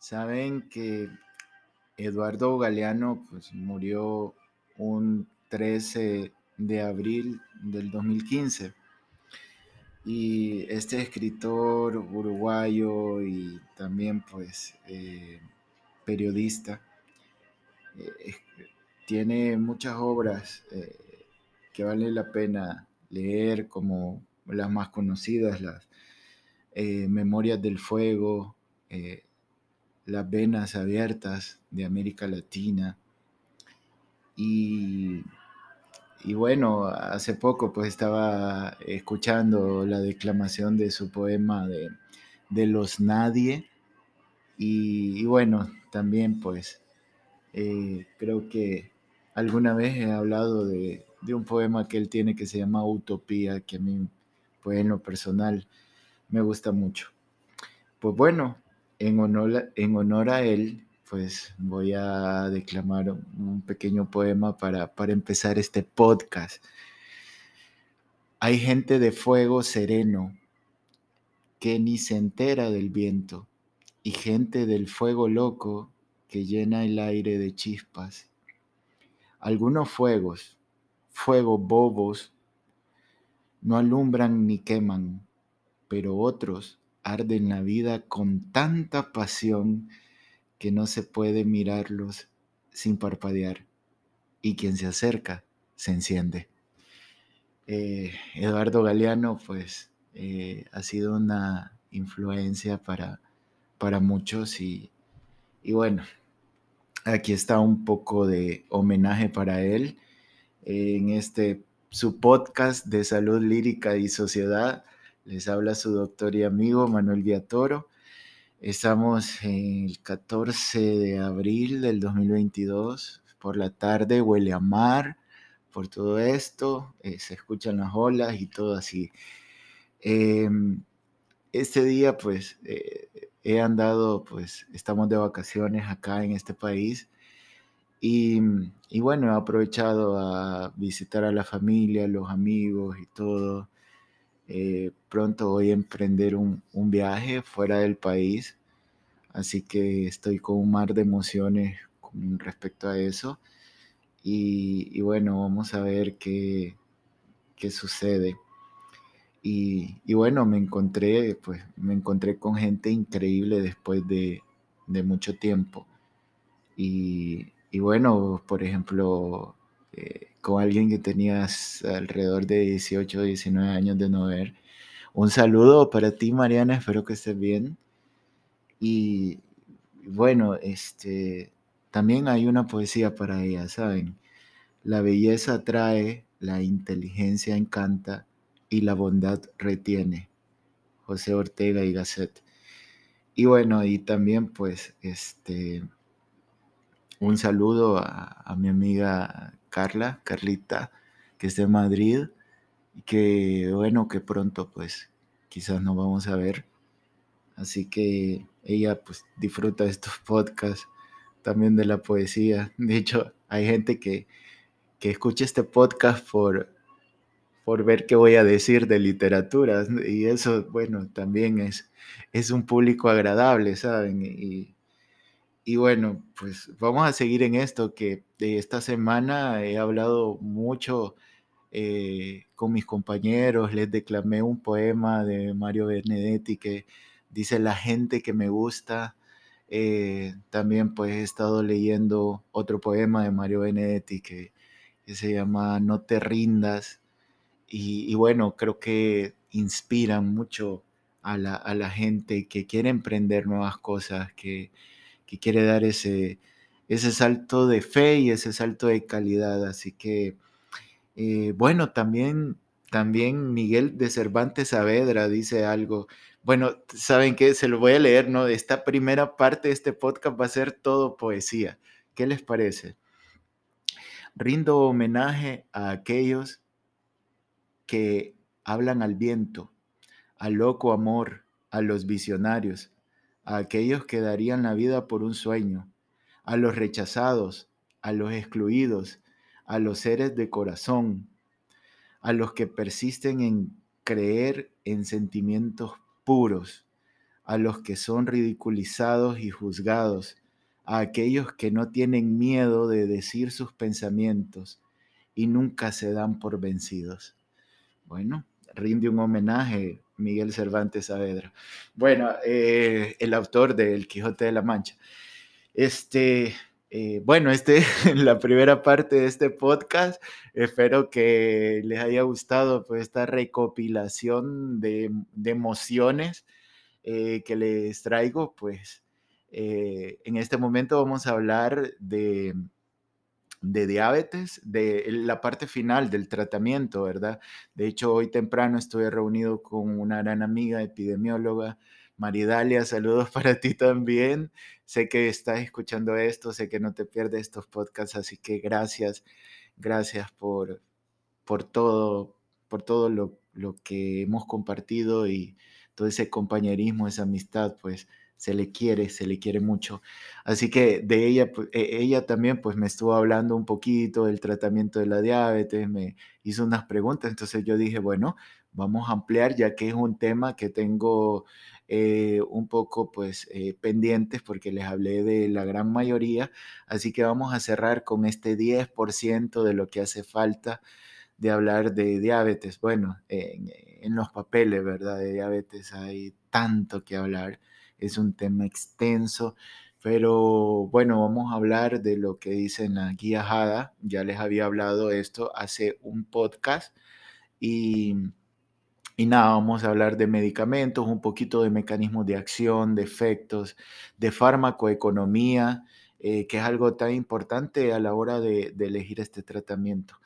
Saben que Eduardo Galeano pues, murió un 13 de abril del 2015. Y este escritor uruguayo y también pues eh, periodista eh, tiene muchas obras eh, que vale la pena leer como las más conocidas, las Memorias del Fuego, Las Venas Abiertas de América Latina y y bueno, hace poco pues estaba escuchando la declamación de su poema de, Los Nadie. Y, bueno, también pues eh, creo que alguna vez he hablado de, un poema que él tiene que se llama Utopía, que a mí pues en lo personal me gusta mucho. Pues bueno, en honor, a él, pues voy a declamar un pequeño poema para, para empezar este podcast. Hay gente de fuego sereno que ni se entera del viento y gente del fuego loco que llena el aire de chispas. Algunos fuegos, fuegos bobos, no alumbran ni queman, pero otros arden la vida con tanta pasión que no se puede mirarlos sin parpadear y quien se acerca se enciende. Eh, Eduardo Galeano pues eh, ha sido una influencia para, para muchos y, bueno, aquí está un poco de homenaje para él en este su podcast de salud lírica y sociedad. Les habla su doctor y amigo Manuel Viatoro Estamos el 14 de abril del 2022, por la tarde, huele a mar, por todo esto, eh, se escuchan las olas y todo así. Em, este día, pues, eh, he andado, pues, estamos de vacaciones acá en este país y, bueno, he aprovechado a visitar a la familia, los amigos y todo. Eh, pronto voy a emprender un, viaje fuera del país, así que estoy con un mar de emociones con respecto a eso. Y, bueno, vamos a ver qué, qué sucede. Y, bueno, me encontré, pues, me encontré con gente increíble después de, mucho tiempo. Y, bueno, por ejemplo, eh, con alguien que tenías alrededor de 18 o 19 años de no ver. Un saludo para ti, Mariana, espero que estés bien. Y bueno, este, también hay una poesía para ella, ¿saben? La belleza atrae, la inteligencia encanta y la bondad retiene. José Ortega y Gasset. Y bueno, y también pues este un saludo a, mi amiga Carla, Carlita, que es de Madrid y que bueno, que pronto pues quizás nos vamos a ver. Así que ella pues disfruta estos podcasts, también de la poesía. De hecho, hay gente que, que escucha este podcast por, por ver qué voy a decir de literatura. Y eso, bueno, también es, es un público agradable, ¿saben? Y, y bueno, pues vamos a seguir en esto, que de esta semana he hablado mucho eh, con mis compañeros, les declamé un poema de Mario Benedetti que dice la gente que me gusta. Eh, también pues he estado leyendo otro poema de Mario Benedetti que, se llama No te rindas. Y, bueno, creo que inspiran mucho a la, a la gente que quiere emprender nuevas cosas, que, que quiere dar ese, ese salto de fe y ese salto de calidad. Así que, eh, bueno, también, también Miguel de Cervantes Saavedra dice algo. Bueno, ¿saben qué? Se lo voy a leer, ¿no? Esta primera parte de este podcast va a ser todo poesía. ¿Qué les parece? Rindo homenaje a aquellos que hablan al viento, al loco amor, a los visionarios, a aquellos que darían la vida por un sueño, a los rechazados, a los excluidos, a los seres de corazón, a los que persisten en creer en sentimientos puros, a los que son ridiculizados y juzgados, a aquellos que no tienen miedo de decir sus pensamientos y nunca se dan por vencidos. Bueno, rinde un homenaje Miguel Cervantes Saavedra. Bueno, eh, el autor de El Quijote de la Mancha. Este, eh, bueno, este es la primera parte de este podcast. Espero que les haya gustado pues, esta recopilación de, emociones eh, que les traigo. Pues en este momento vamos a hablar de de diabetes, de la parte final del tratamiento, ¿verdad? De hecho, hoy temprano estuve reunido con una gran amiga epidemióloga, Maridalia, saludos para ti también. Sé que estás escuchando esto, sé que no te pierdes estos podcasts, así que gracias, gracias por, por todo, por todo lo, lo que hemos compartido y todo ese compañerismo, esa amistad, pues se le quiere, se le quiere mucho. Así que de ella, e, ella también pues me estuvo hablando un poquito del tratamiento de la diabetes, me hizo unas preguntas, entonces yo dije, bueno, vamos a ampliar ya que es un tema que tengo eh, un poco pues eh, pendientes porque les hablé de la gran mayoría, así que vamos a cerrar con este 10% de lo que hace falta de hablar de diabetes. Bueno, en, los papeles, ¿verdad? De diabetes hay tanto que hablar es un tema extenso, pero bueno, vamos a hablar de lo que dice la guía JADA. Ya les había hablado esto hace un podcast y, y nada, vamos a hablar de medicamentos, un poquito de mecanismos de acción, de efectos, de farmacoeconomía, eh, que es algo tan importante a la hora de elegir este tratamiento.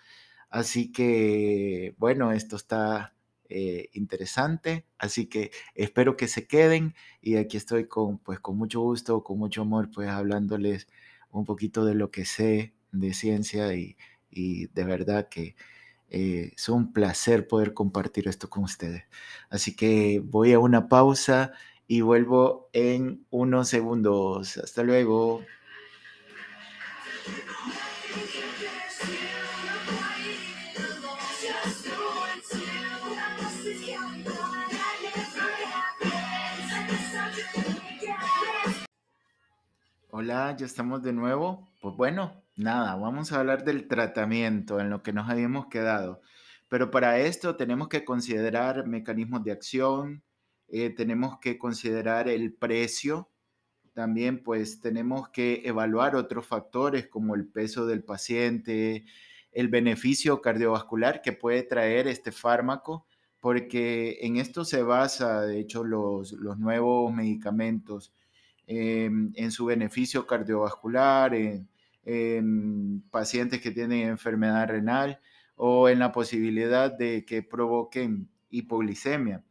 Así que, bueno, esto está eh, interesante, así que espero que se queden y aquí estoy con, pues, con mucho gusto, con mucho amor, pues hablándoles un poquito de lo que sé de ciencia y, de verdad que eh, es un placer poder compartir esto con ustedes. Así que voy a una pausa y vuelvo en unos segundos. Hasta luego. Hola, ya estamos de nuevo. Pues bueno, nada, vamos a hablar del tratamiento en lo que nos habíamos quedado. Pero para esto tenemos que considerar mecanismos de acción, eh, tenemos que considerar el precio, también pues tenemos que evaluar otros factores como el peso del paciente, el beneficio cardiovascular que puede traer este fármaco, porque en esto se basa, de hecho, los, los nuevos medicamentos Em, en su beneficio cardiovascular, en, pacientes que tienen enfermedad renal o en la posibilidad de que provoquen hipoglicemia.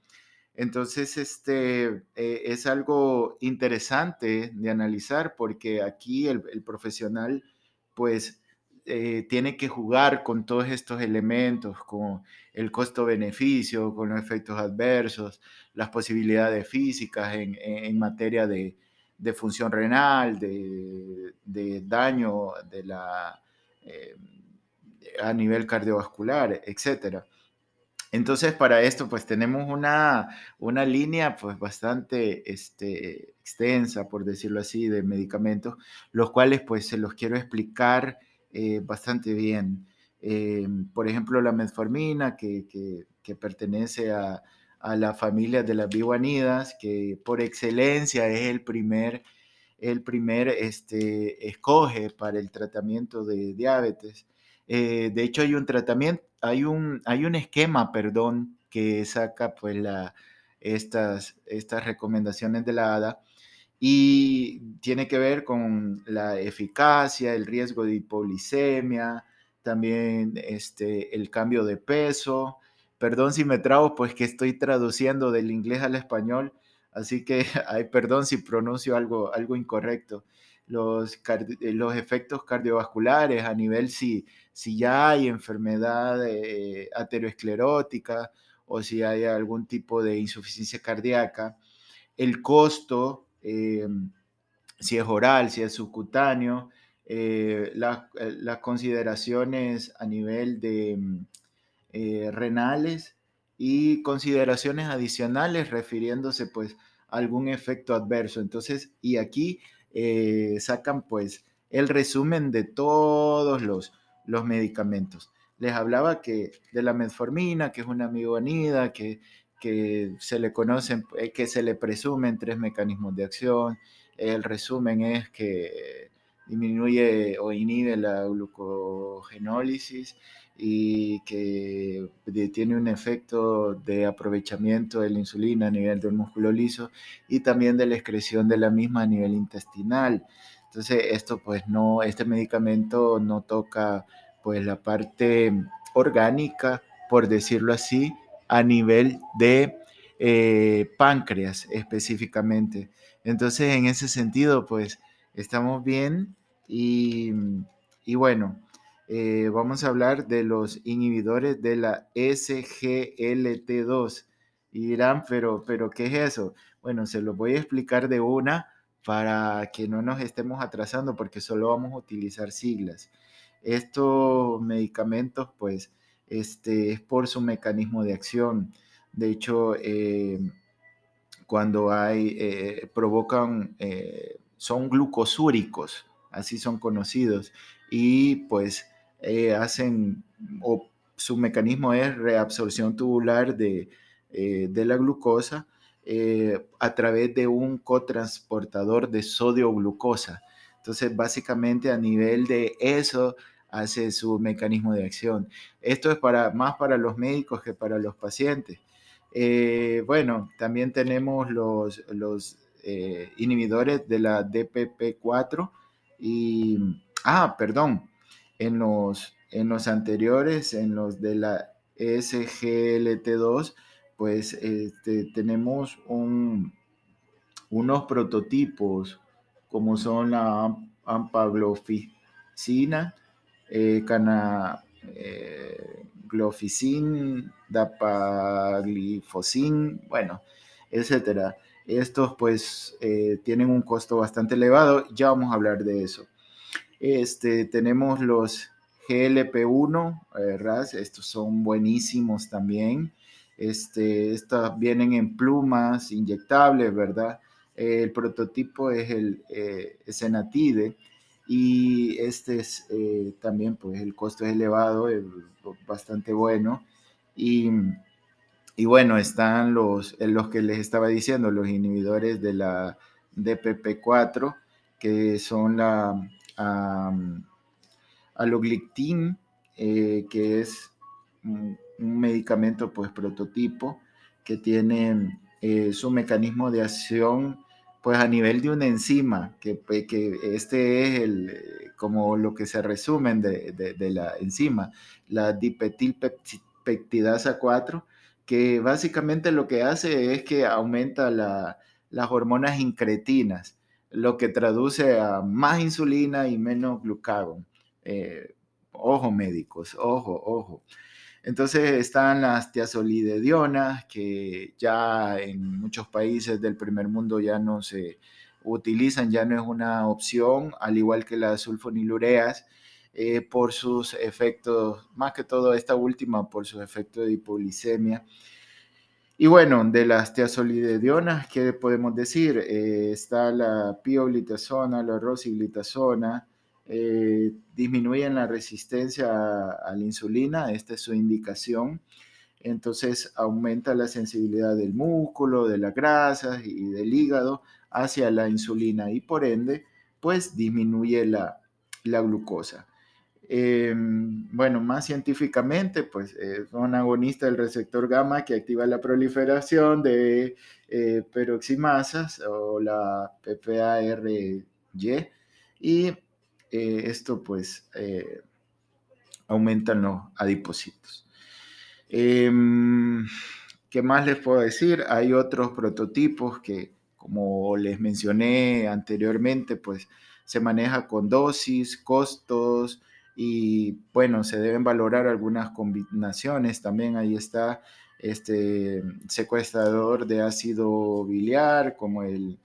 Entonces, este eh, es algo interesante de analizar porque aquí el, profesional, pues, eh, tiene que jugar con todos estos elementos, con el costo-beneficio, con los efectos adversos, las posibilidades físicas en materia de, de función renal, de, daño de la, eh, a nivel cardiovascular, etc. Entonces, para esto, pues tenemos una, una línea pues bastante este, extensa, por decirlo así, de medicamentos, los cuales pues se los quiero explicar eh, bastante bien. Eh, por ejemplo, la metformina, que pertenece a, a la familia de las biguanidas, que por excelencia es el primer, el primer este, escoge para el tratamiento de diabetes. Eh, de hecho, hay un tratamiento, hay un, hay un esquema, perdón, que saca pues estas, estas recomendaciones de la ADA y tiene que ver con la eficacia, el riesgo de hipoglicemia, también este, el cambio de peso, Perdón si me trago, pues que estoy traduciendo del inglés al español, así que ay, perdón si pronuncio algo, algo incorrecto. Los, eh, los efectos cardiovasculares a nivel si, si ya hay enfermedad eh, ateroesclerótica o si hay algún tipo de insuficiencia cardíaca, el costo, eh, si es oral, si es subcutáneo, las consideraciones a nivel de eh, renales y consideraciones adicionales refiriéndose pues algún efecto adverso. Entonces, y aquí eh, sacan pues el resumen de todos los, los medicamentos. Les hablaba que de la metformina, que es una amigonida, que, que se le conocen, eh, que se le presumen tres mecanismos de acción. El resumen es que disminuye o inhibe la glucogenólisis y que tiene un efecto de aprovechamiento de la insulina a nivel del músculo liso y también de la excreción de la misma a nivel intestinal. Entonces, esto pues no, este medicamento no toca pues la parte orgánica, por decirlo así, a nivel de eh, páncreas específicamente. Entonces, en ese sentido, pues estamos bien y, y bueno, eh, vamos a hablar de los inhibidores de la SGLT2. Y dirán, pero, pero ¿qué es eso? Bueno, se lo voy a explicar de una para que no nos estemos atrasando porque solo vamos a utilizar siglas. Estos medicamentos, pues, este, es por su mecanismo de acción. De hecho, eh, cuando hay, eh, provocan, son glucosúricos, así son conocidos, y pues eh, hacen, o su mecanismo es reabsorción tubular de, eh, de la glucosa eh, a través de un cotransportador de sodio-glucosa. Entonces, básicamente a nivel de eso hace su mecanismo de acción. Esto es para, más para los médicos que para los pacientes. bueno, también tenemos los, los inhibidores de la DPP4 y, ah, perdón, en los, en los anteriores, en los de la SGLT2, pues este, tenemos un, unos prototipos como son la ampagloficina, eh, canaglofisina, eh, dapaglifosine, bueno, etcétera. Estos pues eh, tienen un costo bastante elevado, ya vamos a hablar de eso. Este, tenemos los GLP-1, eh, RAS, estos son buenísimos también. Este, estos vienen en plumas inyectables, ¿verdad? el prototipo es el eh, Senatide y este es también, pues el costo es elevado, bastante bueno. Y, y bueno, están los, los que les estaba diciendo, los inhibidores de la DPP4, que son la a, aloglictin, eh, que es un, medicamento pues prototipo que tiene eh, su mecanismo de acción pues a nivel de una enzima, que, pues, que este es el, como lo que se resumen de, de, la enzima, la dipetilpeptidasa 4, que básicamente lo que hace es que aumenta la, las hormonas incretinas lo que traduce a más insulina y menos glucagón. Eh, ojo médicos, ojo, ojo. Entonces están las tiazolidedionas, que ya en muchos países del primer mundo ya no se utilizan, ya no es una opción, al igual que las sulfonilureas, eh, por sus efectos, más que todo esta última, por sus efectos de hipoglicemia y bueno, de las tiazolidedionas, ¿qué podemos decir? Eh, está la pioglitazona, la rosiglitazona, eh, disminuyen la resistencia a, la insulina, esta es su indicación. Entonces aumenta la sensibilidad del músculo, de las grasas y del hígado hacia la insulina y por ende, pues disminuye la glucosa. Em, bueno, más científicamente, pues es un agonista del receptor gamma que activa la proliferación de eh, peroximasas o la PPARY y eh, esto pues eh, aumenta los adipocitos. Em, ¿Qué más les puedo decir? Hay otros prototipos que, como les mencioné anteriormente, pues se maneja con dosis, costos, y bueno, se deben valorar algunas combinaciones. También ahí está este secuestrador de ácido biliar como el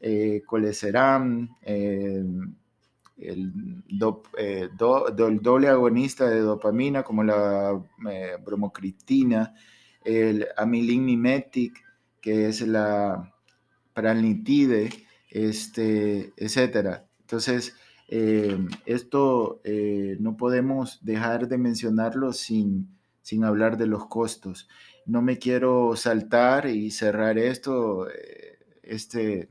eh, coleceram, eh, el, eh, doble agonista de dopamina como la eh, bromocriptina, el amylin mimetic, que es la pranitide, este, etcétera. Entonces, eh, esto eh, no podemos dejar de mencionarlo sin, sin hablar de los costos. No me quiero saltar y cerrar esto, eh, este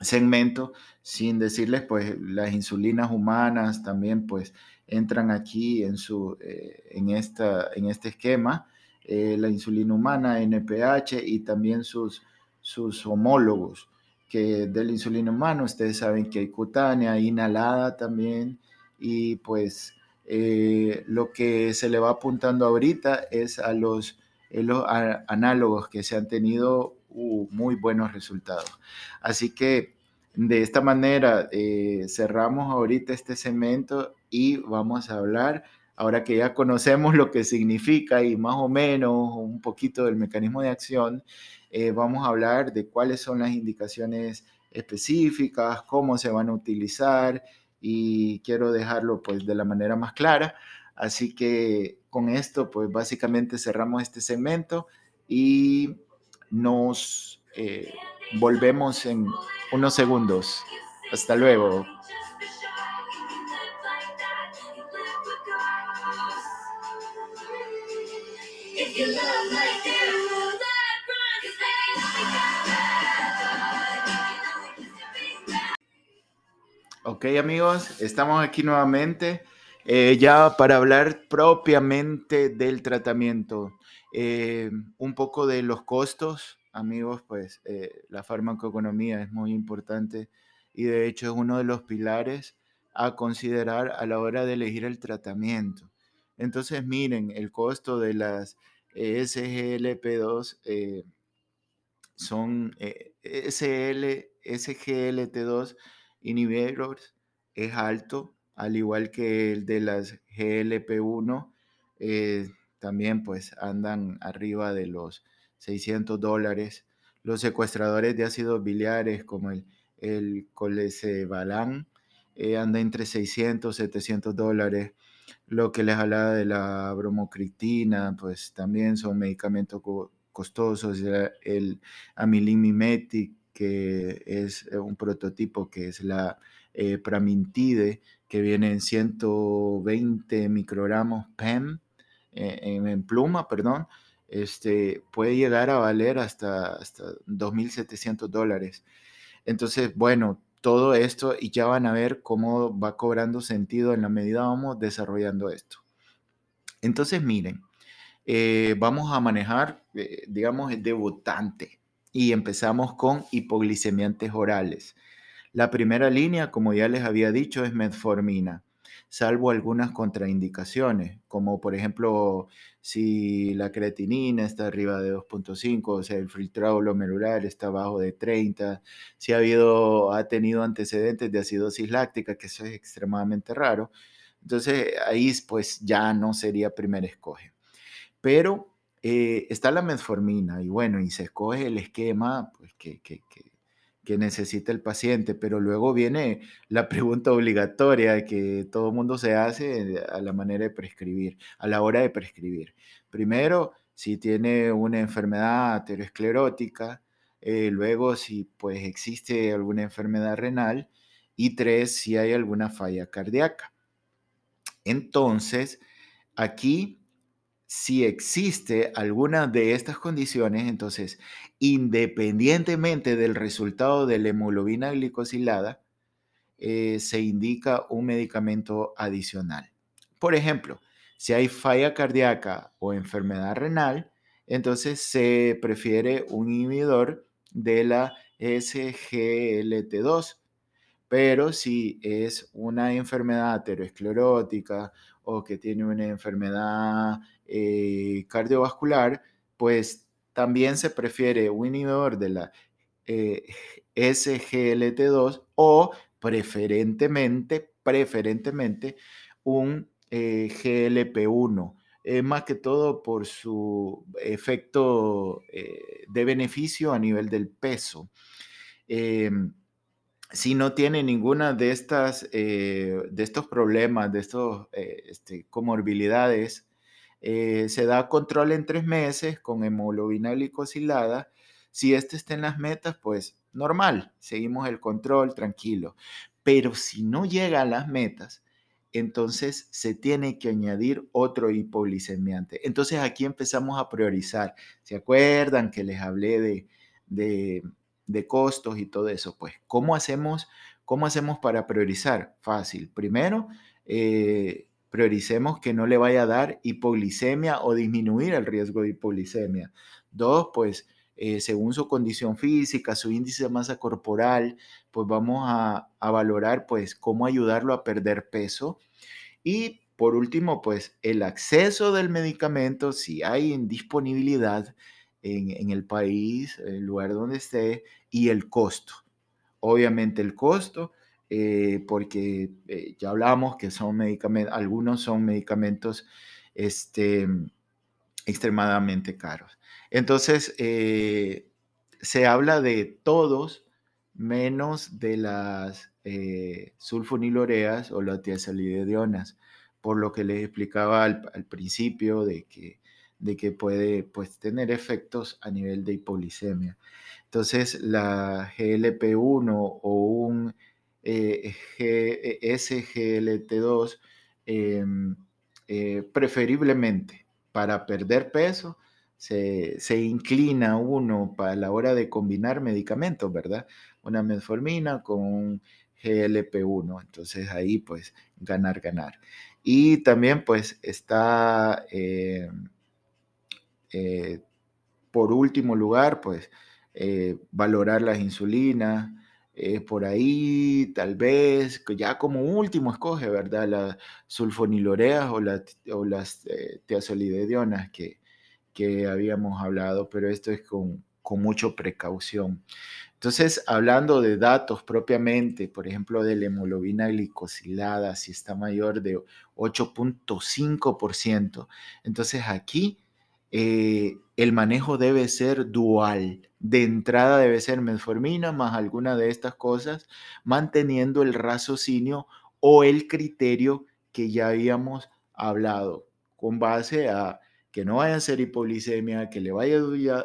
segmento, sin decirles, pues, las insulinas humanas también, pues, entran aquí en, su, en, esta, en este esquema. la insulina humana, NPH y también sus, sus homólogos que del insulina humano, ustedes saben que hay cutánea, inhalada también, y pues eh, lo que se le va apuntando ahorita es a los, análogos que se han tenido muy buenos resultados. Así que de esta manera eh, cerramos ahorita este segmento y vamos a hablar, ahora que ya conocemos lo que significa y más o menos un poquito del mecanismo de acción, eh, vamos a hablar de cuáles son las indicaciones específicas, cómo se van a utilizar y quiero dejarlo pues de la manera más clara. Así que con esto pues básicamente cerramos este segmento y nos eh, volvemos en unos segundos. Hasta luego. Ok amigos, estamos aquí nuevamente eh, ya para hablar propiamente del tratamiento. Eh, un poco de los costos, amigos, pues eh, la farmacoeconomía es muy importante y de hecho es uno de los pilares a considerar a la hora de elegir el tratamiento. Entonces miren, el costo de las SGLP2 son SL, SGLT2 inhibitors es alto, al igual que el de las GLP-1, eh, también pues andan arriba de los 600 dólares. Los secuestradores de ácidos biliares como el, el colesebalan eh, anda entre 600 700 dólares. Lo que les hablaba de la bromocriptina, pues también son medicamentos costosos. El amilimimetic que es eh, un prototipo que es la eh, Pramintide, que viene en 120 microgramos PEM, eh, en, pluma, perdón, este, puede llegar a valer hasta, hasta 2.700 dólares. Entonces, bueno, todo esto y ya van a ver cómo va cobrando sentido en la medida vamos desarrollando esto. Entonces, miren, vamos a manejar, digamos, el debutante y empezamos con hipoglicemiantes orales. La primera línea, como ya les había dicho, es metformina, salvo algunas contraindicaciones, como por ejemplo si la creatinina está arriba de 2.5, o sea, el filtrado glomerular está abajo de 30, si ha, habido, ha tenido antecedentes de acidosis láctica, que eso es extremadamente raro, entonces ahí pues ya no sería primer escoge. Pero eh, está la metformina y bueno, y se escoge el esquema pues, que, que, necesita el paciente, pero luego viene la pregunta obligatoria que todo mundo se hace a la manera de prescribir, a la hora de prescribir. Primero, si tiene una enfermedad aterosclerótica, eh, luego si pues existe alguna enfermedad renal y tres, si hay alguna falla cardíaca. Entonces, aquí si existe alguna de estas condiciones, entonces, independientemente del resultado de la hemoglobina glicosilada, eh, se indica un medicamento adicional. Por ejemplo, si hay falla cardíaca o enfermedad renal, entonces se prefiere un inhibidor de la SGLT2. Pero si es una enfermedad aterosclerótica o que tiene una enfermedad eh, cardiovascular, pues también se prefiere un inhibidor de la eh, SGLT2 o preferentemente, preferentemente un eh, GLP1, más que todo por su efecto de beneficio a nivel del peso. Si no tiene ninguna de estas, de estos problemas, de estas este, comorbilidades, eh, se da control en tres meses con hemoglobina glicosilada. Si este está en las metas, pues normal, seguimos el control, tranquilo. Pero si no llega a las metas, entonces se tiene que añadir otro hipoglicemiante. Entonces aquí empezamos a priorizar. ¿Se acuerdan que les hablé de, costos y todo eso? Pues, ¿cómo hacemos, cómo hacemos para priorizar? Fácil. Primero, eh, prioricemos que no le vaya a dar hipoglicemia o disminuir el riesgo de hipoglicemia. Dos, pues eh, según su condición física, su índice de masa corporal, pues vamos a, valorar pues cómo ayudarlo a perder peso. Y por último, pues el acceso del medicamento, si hay disponibilidad en, el país, en el lugar donde esté, y el costo. Obviamente el costo, eh, porque eh, ya hablamos que son medicamentos, algunos son medicamentos este, extremadamente caros. Entonces, eh, se habla de todos menos de las sulfonilureas o las tiazolidionas, por lo que les explicaba al, principio de que, de que puede pues, tener efectos a nivel de hipoglicemia. Entonces, la GLP-1 o un eh, SGLT2, em, preferiblemente para perder peso, se, inclina uno para la hora de combinar medicamentos, ¿verdad? Una metformina con un GLP-1. Entonces ahí pues ganar, ganar. Y también pues está, eh, eh, por último lugar, pues eh, valorar las insulinas. por ahí, tal vez, ya como último escoge, ¿verdad? Las sulfonilureas o, las tiazolidedionas que, que habíamos hablado, pero esto es con, con mucha precaución. Entonces, hablando de datos propiamente, por ejemplo, de la hemoglobina glicosilada, si está mayor de 8.5%, entonces aquí eh, el manejo debe ser dual. De entrada debe ser metformina más alguna de estas cosas, manteniendo el raciocinio o el criterio que ya habíamos hablado con base a que no vaya a ser hipoglicemia, que le vaya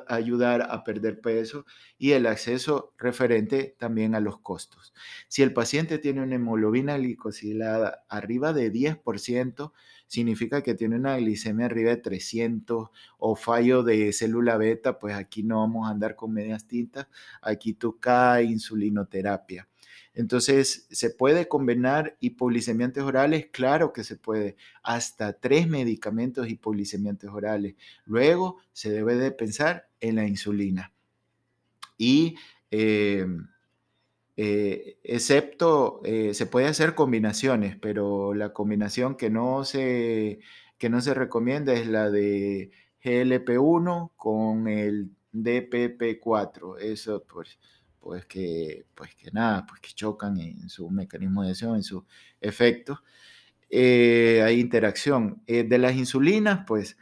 a ayudar a perder peso y el acceso referente también a los costos. Si el paciente tiene una hemoglobina glicosilada arriba de 10%, significa que tiene una glicemia arriba de 300 o fallo de célula beta, pues aquí no vamos a andar con medias tintas, aquí toca insulinoterapia. Entonces, ¿se puede combinar hipoglicemiantes orales? Claro que se puede. Hasta tres medicamentos hipoglicemiantes orales. Luego, se debe de pensar en la insulina. Y eh, eh, excepto, eh, se puede hacer combinaciones, pero la combinación que no se, que no se recomienda es la de GLP-1 con el DPP-4. Eso, pues, pues que, pues que nada, pues que chocan en su mecanismo de acción, en su efecto. Eh, hay interacción. De las insulinas, pues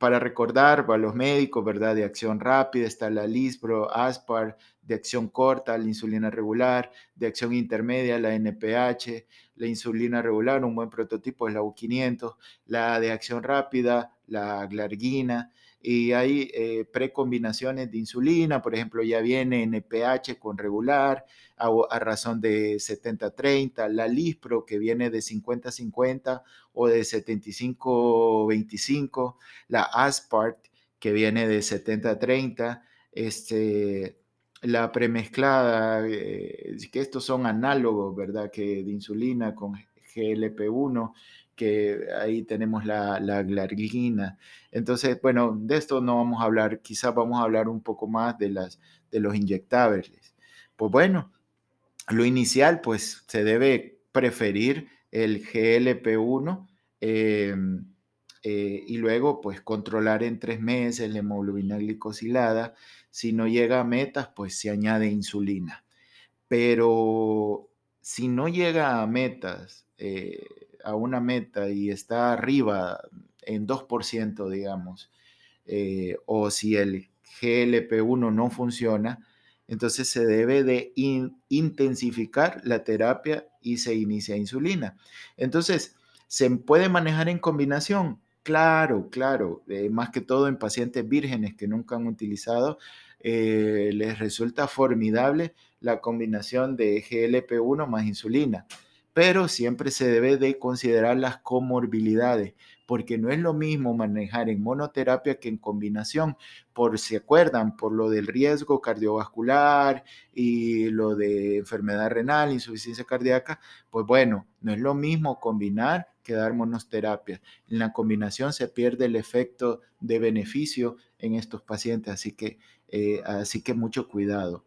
para recordar para los médicos, ¿verdad? De acción rápida está la Lispro, Aspar, de acción corta, la insulina regular, de acción intermedia, la NPH, la insulina regular, un buen prototipo es la U500, la de acción rápida, la glargina, y hay eh, precombinaciones de insulina, por ejemplo, ya viene NPH con regular a, razón de 70-30, la Lispro que viene de 50-50 o de 75-25, la Aspart que viene de 70-30, este, la premezclada, eh, que estos son análogos, ¿verdad? Que de insulina con GLP-1 que ahí tenemos la, la glargina. Entonces, bueno, de esto no vamos a hablar, quizás vamos a hablar un poco más de, las, de los inyectables. Pues bueno, lo inicial, pues se debe preferir el GLP-1 em, eh, y luego, pues controlar en tres meses la hemoglobina glicosilada. Si no llega a metas, pues se añade insulina. Pero si no llega a metas, eh, a una meta y está arriba en 2%, digamos, eh, o si el GLP-1 no funciona, entonces se debe de intensificar la terapia y se inicia insulina. Entonces, ¿se puede manejar en combinación? Claro, claro, eh, más que todo en pacientes vírgenes que nunca han utilizado les resulta formidable la combinación de GLP-1 más insulina pero siempre se debe de considerar las comorbilidades, porque no es lo mismo manejar en monoterapia que en combinación, por si acuerdan, por lo del riesgo cardiovascular y lo de enfermedad renal, insuficiencia cardíaca, pues bueno, no es lo mismo combinar que dar monoterapia. En la combinación se pierde el efecto de beneficio en estos pacientes, así que, eh, así que mucho cuidado.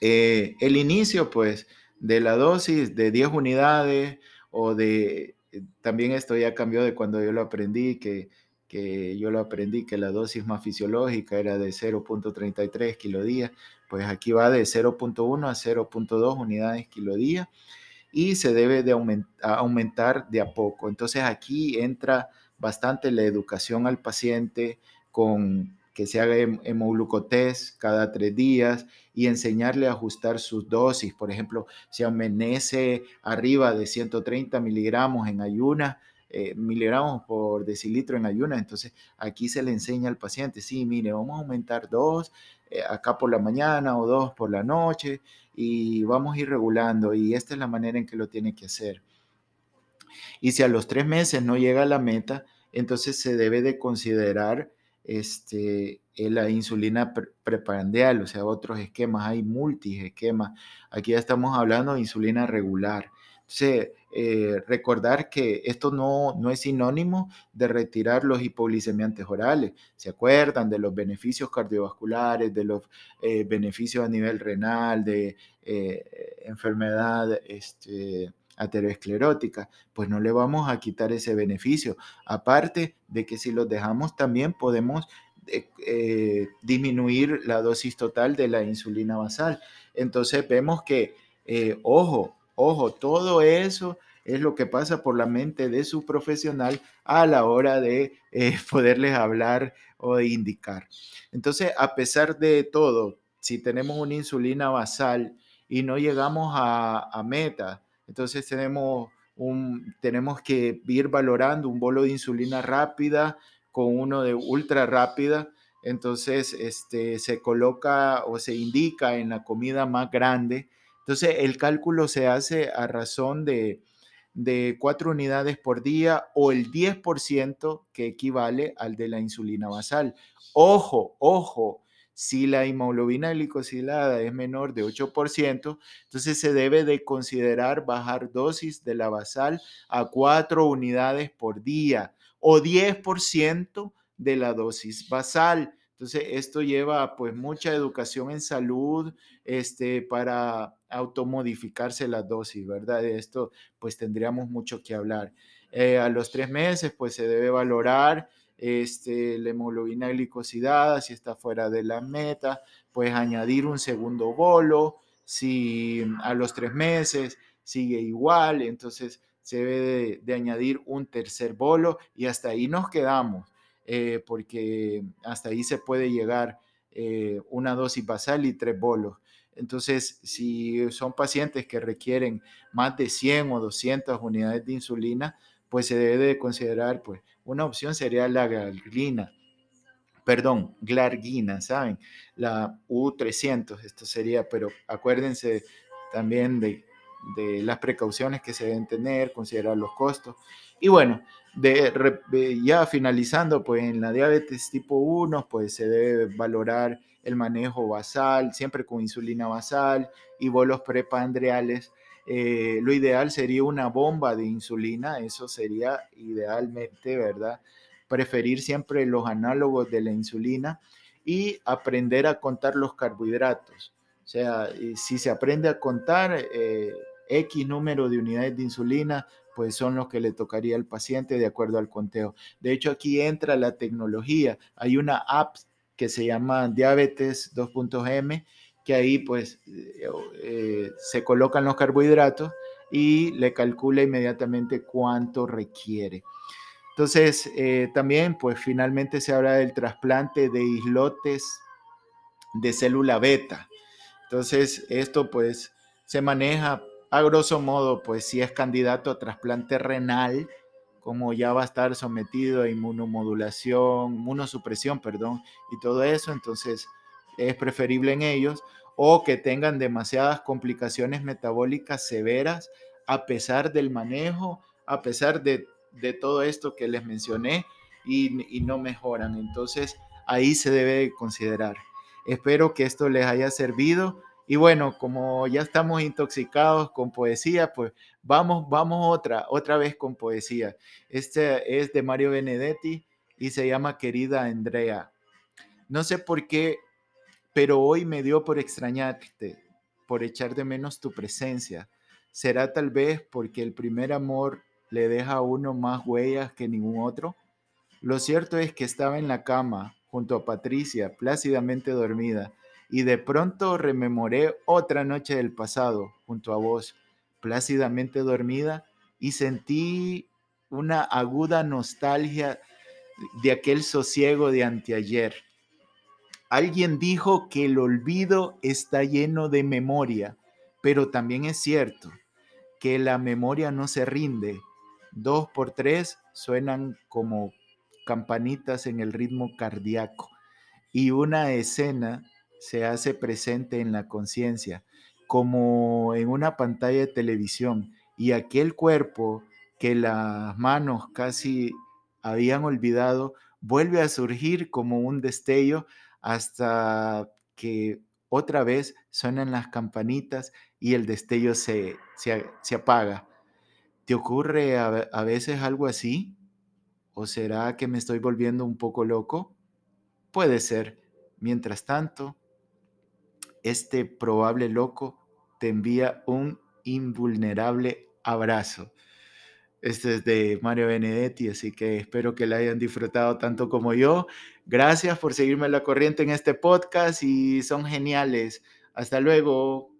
Eh, el inicio, pues, de la dosis de 10 unidades o de, eh, también esto ya cambió de cuando yo lo aprendí, que, que yo lo aprendí que la dosis más fisiológica era de 0.33 kilodías, pues aquí va de 0.1 a 0.2 unidades kilodía y se debe de aumentar de a poco. Entonces aquí entra bastante la educación al paciente con que se haga hemoglucotés cada tres días y enseñarle a ajustar sus dosis. Por ejemplo, si amanece arriba de 130 miligramos en ayuna, eh, miligramos por decilitro en ayuna, entonces aquí se le enseña al paciente, sí, mire, vamos a aumentar dos eh, acá por la mañana o dos por la noche y vamos a ir regulando y esta es la manera en que lo tiene que hacer. Y si a los tres meses no llega a la meta, entonces se debe de considerar este, eh, la insulina preparandial, o sea, otros esquemas, hay multi esquemas. Aquí ya estamos hablando de insulina regular. Entonces, eh, recordar que esto no, no es sinónimo de retirar los hipoglicemiantes orales. ¿Se acuerdan de los beneficios cardiovasculares, de los eh, beneficios a nivel renal, de enfermedad este, aterosclerótica, pues no le vamos a quitar ese beneficio. Aparte de que si los dejamos también podemos eh, eh, disminuir la dosis total de la insulina basal. Entonces vemos que, eh, ojo, ojo, todo eso es lo que pasa por la mente de su profesional a la hora de poderles hablar o indicar. Entonces, a pesar de todo, si tenemos una insulina basal y no llegamos a, a meta, entonces tenemos, un, tenemos que ir valorando un bolo de insulina rápida con uno de ultra rápida. Entonces este, se coloca o se indica en la comida más grande. Entonces el cálculo se hace a razón de, de 4 unidades por día o el 10% que equivale al de la insulina basal. Ojo, ojo, si la hemoglobina glicosilada es menor de 8%, entonces se debe de considerar bajar dosis de la basal a 4 unidades por día o 10% de la dosis basal. Entonces, esto lleva pues mucha educación en salud este, para automodificarse la dosis, ¿verdad? De esto pues tendríamos mucho que hablar. Eh, a los tres meses pues se debe valorar este, la hemoglobina glicosidada, si está fuera de la meta, puedes añadir un segundo bolo, si a los tres meses sigue igual, entonces se debe de, añadir un tercer bolo y hasta ahí nos quedamos, eh, porque hasta ahí se puede llegar eh, una dosis basal y tres bolos. Entonces, si son pacientes que requieren más de 100 o 200 unidades de insulina, pues se debe de considerar pues una opción sería la glargina, perdón, glargina, ¿saben? La U300, esto sería, pero acuérdense también de, las precauciones que se deben tener, considerar los costos. Y bueno, de, ya finalizando, pues en la diabetes tipo 1, pues se debe valorar el manejo basal, siempre con insulina basal y bolos prepandreales eh, lo ideal sería una bomba de insulina, eso sería idealmente, ¿verdad? Preferir siempre los análogos de la insulina y aprender a contar los carbohidratos. O sea, si se aprende a contar eh, X número de unidades de insulina, pues son los que le tocaría al paciente de acuerdo al conteo. De hecho, aquí entra la tecnología. Hay una app que se llama Diabetes 2.m que ahí pues eh, se colocan los carbohidratos y le calcula inmediatamente cuánto requiere. Entonces, eh, también pues finalmente se habla del trasplante de islotes de célula beta. Entonces, esto pues se maneja a grosso modo, pues si es candidato a trasplante renal, como ya va a estar sometido a inmunomodulación, inmunosupresión, perdón, y todo eso, entonces es preferible en ellos, o que tengan demasiadas complicaciones metabólicas severas a pesar del manejo, a pesar de, todo esto que les mencioné y, y no mejoran. Entonces ahí se debe considerar. Espero que esto les haya servido. Y bueno, como ya estamos intoxicados con poesía, pues vamos, vamos otra, otra vez con poesía. Este es de Mario Benedetti y se llama Querida Andrea. No sé por qué, pero hoy me dio por extrañarte, por echar de menos tu presencia. Será tal vez porque el primer amor le deja a uno más huellas que ningún otro. Lo cierto es que estaba en la cama junto a Patricia, plácidamente dormida, y de pronto rememoré otra noche del pasado junto a vos, plácidamente dormida, y sentí una aguda nostalgia de aquel sosiego de anteayer. Alguien dijo que el olvido está lleno de memoria, pero también es cierto que la memoria no se rinde. Dos por tres suenan como campanitas en el ritmo cardíaco y una escena se hace presente en la conciencia, como en una pantalla de televisión, y aquel cuerpo que las manos casi habían olvidado vuelve a surgir como un destello hasta que otra vez suenan las campanitas y el destello se, se, apaga. ¿Te ocurre a veces algo así? ¿O será que me estoy volviendo un poco loco? Puede ser. Mientras tanto, este probable loco te envía un invulnerable abrazo. Este es de Mario Benedetti, así que espero que la hayan disfrutado tanto como yo. Gracias por seguirme la corriente en este podcast y son geniales. Hasta luego.